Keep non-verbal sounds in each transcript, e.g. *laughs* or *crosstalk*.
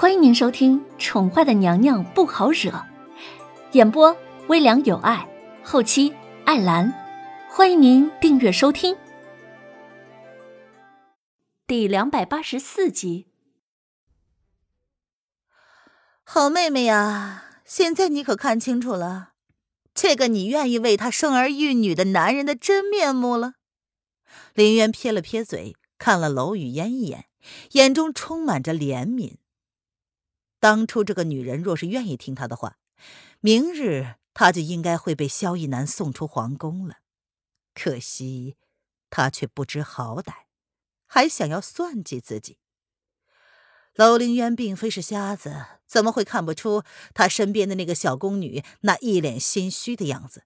欢迎您收听《宠坏的娘娘不好惹》，演播微凉有爱，后期艾兰。欢迎您订阅收听。第两百八十四集。好妹妹呀，现在你可看清楚了，这个你愿意为他生儿育女的男人的真面目了。林渊撇了撇嘴，看了娄雨嫣一眼，眼中充满着怜悯。当初这个女人若是愿意听他的话，明日他就应该会被萧逸南送出皇宫了。可惜，他却不知好歹，还想要算计自己。娄凌渊并非是瞎子，怎么会看不出他身边的那个小宫女那一脸心虚的样子？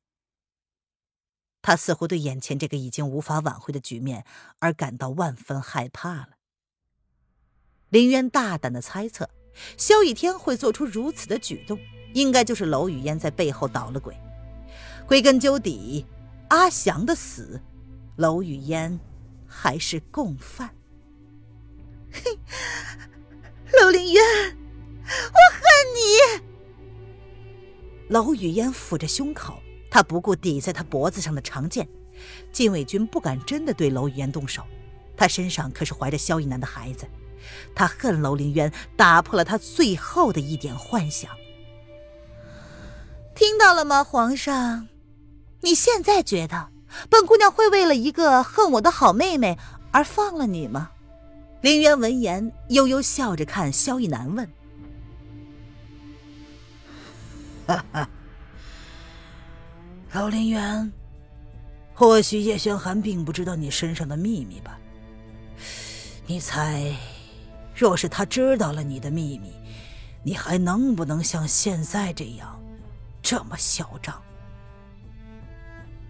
他似乎对眼前这个已经无法挽回的局面而感到万分害怕了。凌渊大胆的猜测。萧逸天会做出如此的举动，应该就是娄雨嫣在背后捣了鬼。归根究底，阿祥的死，娄雨嫣还是共犯。嘿，*laughs* 娄凌渊，我恨你！娄雨嫣抚着胸口，她不顾抵在他脖子上的长剑。禁卫军不敢真的对娄雨嫣动手，她身上可是怀着萧逸南的孩子。他恨楼凌渊打破了他最后的一点幻想。听到了吗，皇上？你现在觉得本姑娘会为了一个恨我的好妹妹而放了你吗？凌渊闻言悠悠笑着看萧逸南问：“哈哈，楼凌渊，或许叶轩寒并不知道你身上的秘密吧？你猜？”若是他知道了你的秘密，你还能不能像现在这样这么嚣张？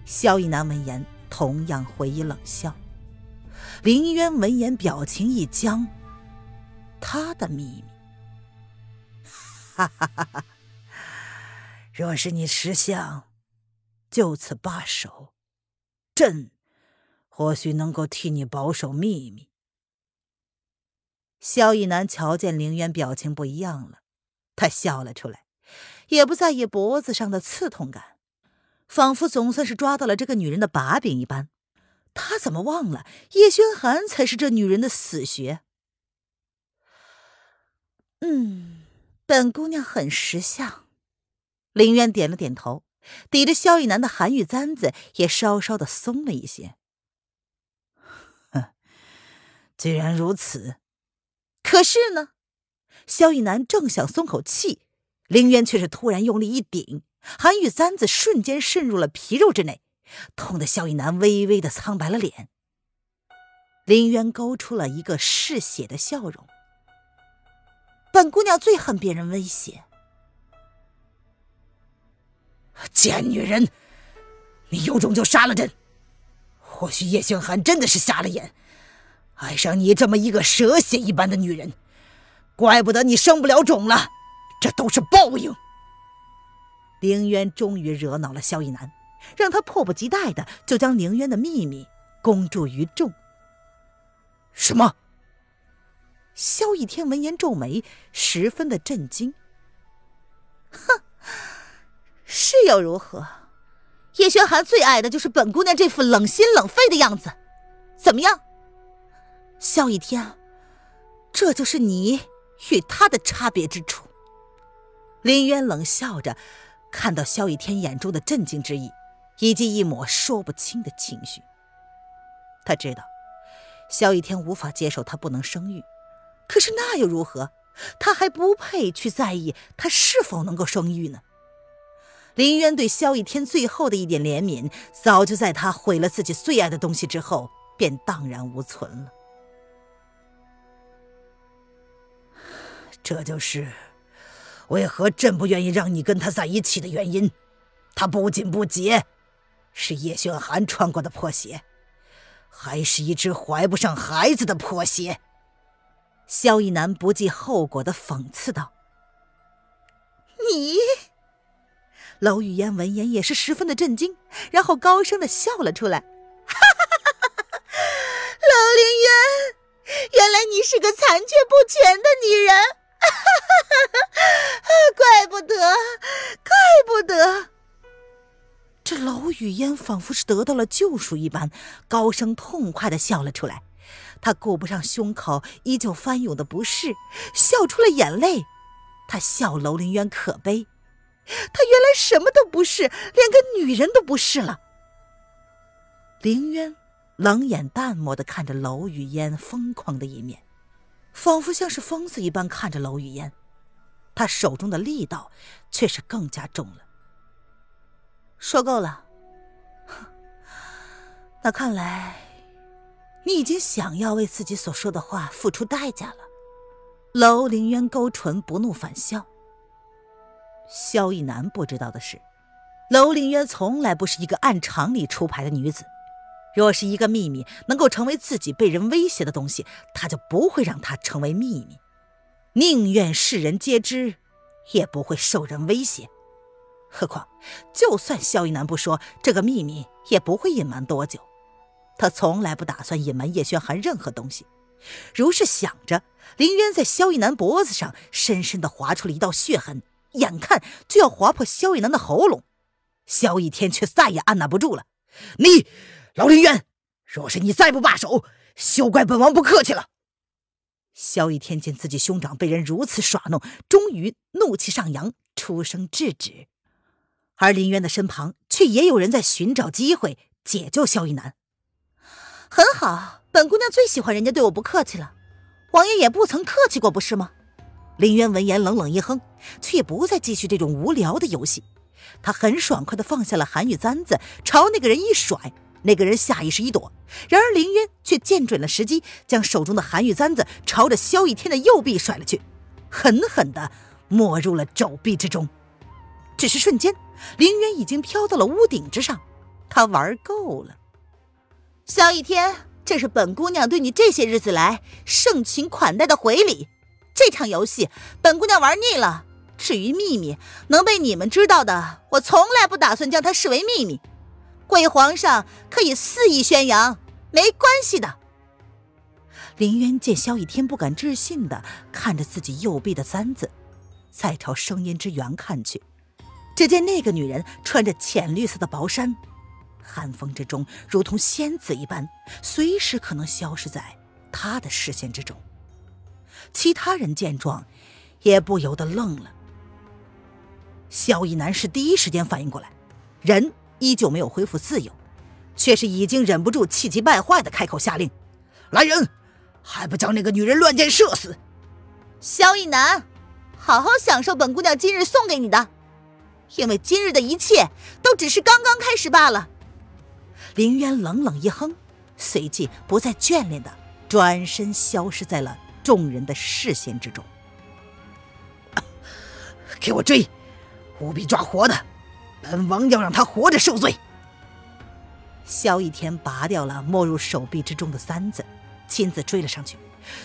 萧逸南闻言同样回以冷笑。林渊闻言表情一僵。他的秘密？哈哈哈哈！若是你识相，就此罢手，朕或许能够替你保守秘密。萧逸南瞧见凌渊表情不一样了，他笑了出来，也不在意脖子上的刺痛感，仿佛总算是抓到了这个女人的把柄一般。他怎么忘了叶轩寒才是这女人的死穴？嗯，本姑娘很识相。凌渊点了点头，抵着萧逸南的寒玉簪子也稍稍的松了一些。哼，*laughs* 既然如此。可是呢，萧逸南正想松口气，凌渊却是突然用力一顶，寒玉簪子瞬间渗入了皮肉之内，痛得萧逸南微微的苍白了脸。凌渊勾出了一个嗜血的笑容。本姑娘最恨别人威胁。贱女人，你有种就杀了朕！或许叶轩寒真的是瞎了眼。爱上你这么一个蛇蝎一般的女人，怪不得你生不了种了，这都是报应。凌渊终于惹恼了萧逸南，让他迫不及待的就将凌渊的秘密公诸于众。什么？萧逸天闻言皱眉，十分的震惊。哼，是又如何？叶轩寒最爱的就是本姑娘这副冷心冷肺的样子，怎么样？萧逸天，这就是你与他的差别之处。林渊冷笑着，看到萧逸天眼中的震惊之意，以及一抹说不清的情绪。他知道，萧逸天无法接受他不能生育，可是那又如何？他还不配去在意他是否能够生育呢？林渊对萧逸天最后的一点怜悯，早就在他毁了自己最爱的东西之后，便荡然无存了。这就是为何朕不愿意让你跟他在一起的原因。他不仅不洁，是叶轩寒穿过的破鞋，还是一只怀不上孩子的破鞋。萧逸南不计后果的讽刺道：“你。”娄雨嫣闻言也是十分的震惊，然后高声的笑了出来：“哈哈哈哈哈！娄凌渊，原来你是个残缺不全的女人。” *laughs* 怪不得，怪不得。这娄雨嫣仿佛是得到了救赎一般，高声痛快的笑了出来。她顾不上胸口依旧翻涌的不适，笑出了眼泪。她笑楼凌渊可悲，她原来什么都不是，连个女人都不是了。凌渊冷眼淡漠的看着娄雨嫣疯狂的一面，仿佛像是疯子一般看着娄雨嫣，他手中的力道却是更加重了。说够了，*laughs* 那看来你已经想要为自己所说的话付出代价了。楼凌渊勾唇不怒反笑。萧逸南不知道的是，楼凌渊从来不是一个按常理出牌的女子。若是一个秘密能够成为自己被人威胁的东西，他就不会让它成为秘密，宁愿世人皆知，也不会受人威胁。何况，就算萧逸南不说这个秘密，也不会隐瞒多久。他从来不打算隐瞒叶轩寒任何东西。如是想着，林渊在萧逸南脖子上深深的划出了一道血痕，眼看就要划破萧逸南的喉咙。萧逸天却再也按捺不住了：“你，老林渊，若是你再不罢手，休怪本王不客气了。”萧逸天见自己兄长被人如此耍弄，终于怒气上扬，出声制止。而林渊的身旁却也有人在寻找机会解救萧逸南。很好，本姑娘最喜欢人家对我不客气了。王爷也不曾客气过，不是吗？林渊闻言冷冷一哼，却也不再继续这种无聊的游戏。他很爽快地放下了韩玉簪子，朝那个人一甩，那个人下意识一躲。然而林渊却见准了时机，将手中的寒玉簪子朝着萧逸天的右臂甩了去，狠狠地没入了肘臂之中。只是瞬间。林渊已经飘到了屋顶之上，他玩够了。萧逸天，这是本姑娘对你这些日子来盛情款待的回礼。这场游戏，本姑娘玩腻了。至于秘密能被你们知道的，我从来不打算将它视为秘密。为皇上可以肆意宣扬，没关系的。林渊见萧逸天不敢置信的看着自己右臂的簪子，再朝声音之源看去。只见那个女人穿着浅绿色的薄衫，寒风之中如同仙子一般，随时可能消失在他的视线之中。其他人见状，也不由得愣了。萧逸南是第一时间反应过来，人依旧没有恢复自由，却是已经忍不住气急败坏的开口下令：“来人，还不将那个女人乱箭射死！”萧逸南，好好享受本姑娘今日送给你的。因为今日的一切都只是刚刚开始罢了。林渊冷冷一哼，随即不再眷恋的转身消失在了众人的视线之中。给我追，务必抓活的，本王要让他活着受罪。萧逸天拔掉了没入手臂之中的簪子，亲自追了上去，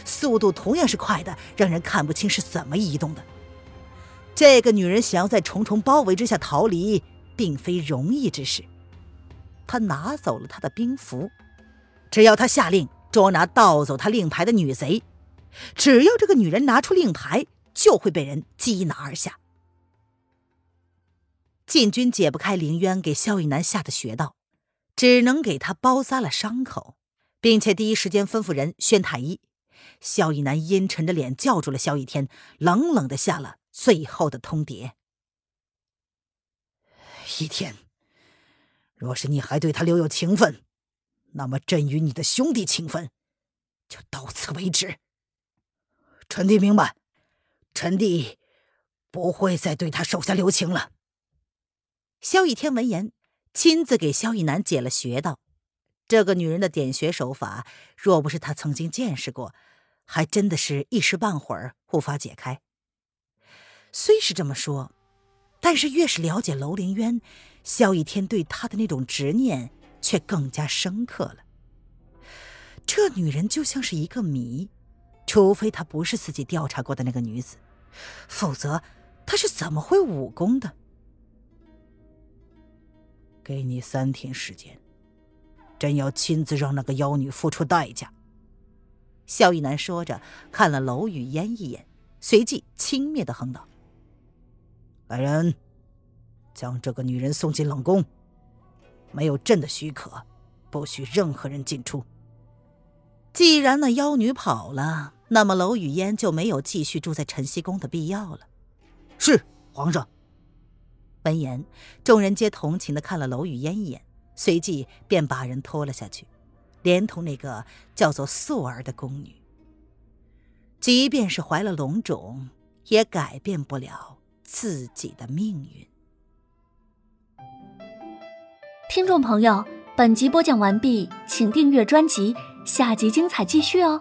速度同样是快的，让人看不清是怎么移动的。这个女人想要在重重包围之下逃离，并非容易之事。他拿走了他的兵符，只要他下令捉拿盗走他令牌的女贼，只要这个女人拿出令牌，就会被人缉拿而下。禁军解不开凌渊给萧逸南下的穴道，只能给他包扎了伤口，并且第一时间吩咐人宣太医。萧逸南阴沉着脸叫住了萧逸天，冷冷的下了。最后的通牒。一天，若是你还对他留有情分，那么朕与你的兄弟情分就到此为止。臣弟明白，臣弟不会再对他手下留情了。萧逸天闻言，亲自给萧逸南解了穴道。这个女人的点穴手法，若不是他曾经见识过，还真的是一时半会儿无法解开。虽是这么说，但是越是了解楼凌渊，萧逸天对他的那种执念却更加深刻了。这女人就像是一个谜，除非她不是自己调查过的那个女子，否则她是怎么会武功的？给你三天时间，朕要亲自让那个妖女付出代价。萧逸南说着，看了楼雨烟一眼。随即轻蔑的哼道：“来人，将这个女人送进冷宫。没有朕的许可，不许任何人进出。”既然那妖女跑了，那么娄雨烟就没有继续住在晨曦宫的必要了。是皇上。闻言，众人皆同情的看了娄雨嫣一眼，随即便把人拖了下去，连同那个叫做素儿的宫女。即便是怀了龙种，也改变不了自己的命运。听众朋友，本集播讲完毕，请订阅专辑，下集精彩继续哦。